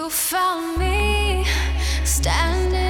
You found me standing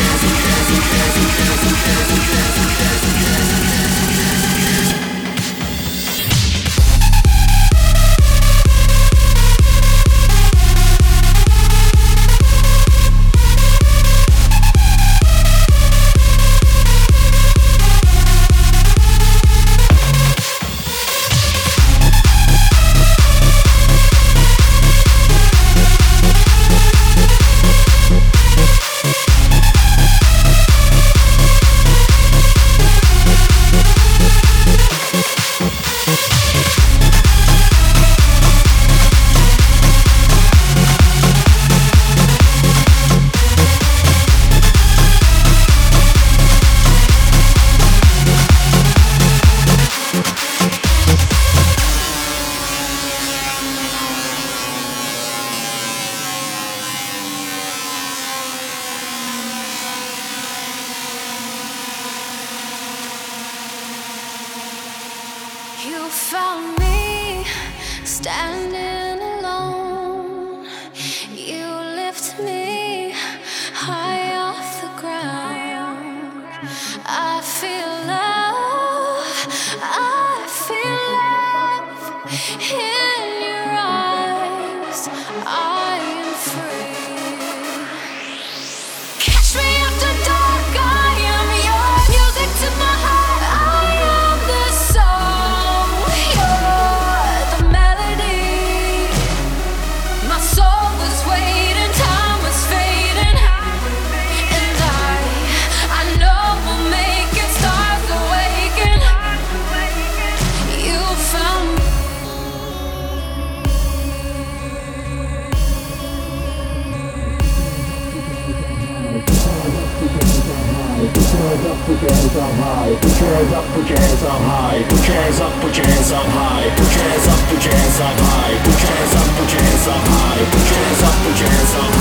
You found me standing alone. You lift me high hands up, put your hands up high. Put your hands up, put your hands up high. Put your hands up, put your hands up high. Put your hands up, put your hands up high. Put your hands up, put your hands up high. Put your hands up, put your hands up high.